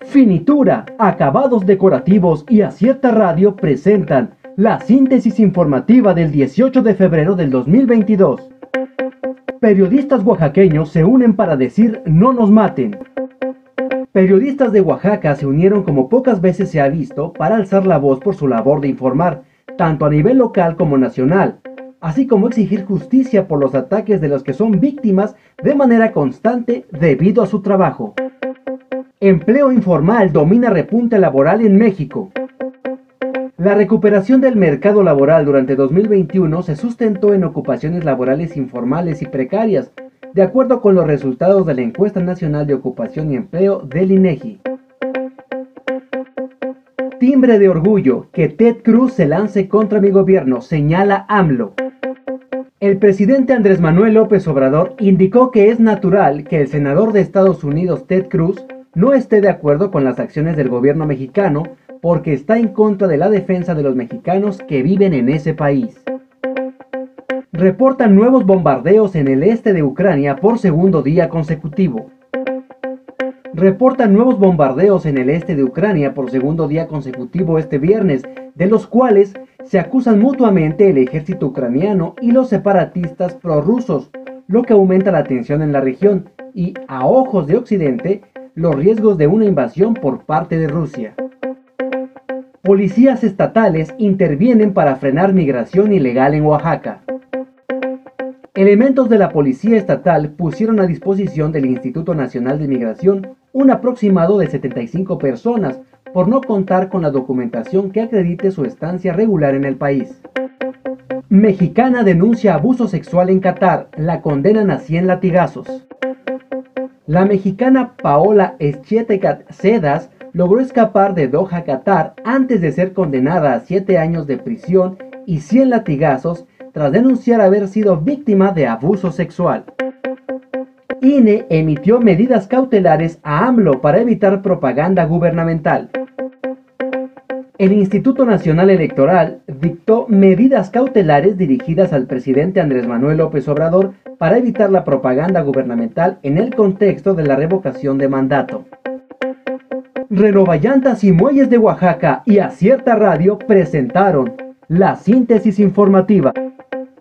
Finitura, acabados decorativos y Acierta Radio presentan la síntesis informativa del 18 de febrero del 2022. Periodistas oaxaqueños se unen para decir no nos maten. Periodistas de Oaxaca se unieron como pocas veces se ha visto para alzar la voz por su labor de informar, tanto a nivel local como nacional, así como exigir justicia por los ataques de los que son víctimas de manera constante debido a su trabajo. Empleo informal domina repunte laboral en México. La recuperación del mercado laboral durante 2021 se sustentó en ocupaciones laborales informales y precarias, de acuerdo con los resultados de la Encuesta Nacional de Ocupación y Empleo del INEGI. Timbre de orgullo que Ted Cruz se lance contra mi gobierno, señala AMLO. El presidente Andrés Manuel López Obrador indicó que es natural que el senador de Estados Unidos Ted Cruz no esté de acuerdo con las acciones del gobierno mexicano porque está en contra de la defensa de los mexicanos que viven en ese país. Reportan nuevos bombardeos en el este de Ucrania por segundo día consecutivo. Reportan nuevos bombardeos en el este de Ucrania por segundo día consecutivo este viernes, de los cuales se acusan mutuamente el ejército ucraniano y los separatistas prorrusos, lo que aumenta la tensión en la región y, a ojos de Occidente, los riesgos de una invasión por parte de Rusia. Policías estatales intervienen para frenar migración ilegal en Oaxaca. Elementos de la Policía Estatal pusieron a disposición del Instituto Nacional de Migración un aproximado de 75 personas por no contar con la documentación que acredite su estancia regular en el país. Mexicana denuncia abuso sexual en Qatar, la condenan a 100 latigazos. La mexicana Paola Eschietecat Sedas logró escapar de Doha, Qatar, antes de ser condenada a 7 años de prisión y 100 latigazos tras denunciar haber sido víctima de abuso sexual. INE emitió medidas cautelares a AMLO para evitar propaganda gubernamental. El Instituto Nacional Electoral dictó medidas cautelares dirigidas al presidente Andrés Manuel López Obrador para evitar la propaganda gubernamental en el contexto de la revocación de mandato. Renovallantas y Muelles de Oaxaca y Acierta Radio presentaron la síntesis informativa.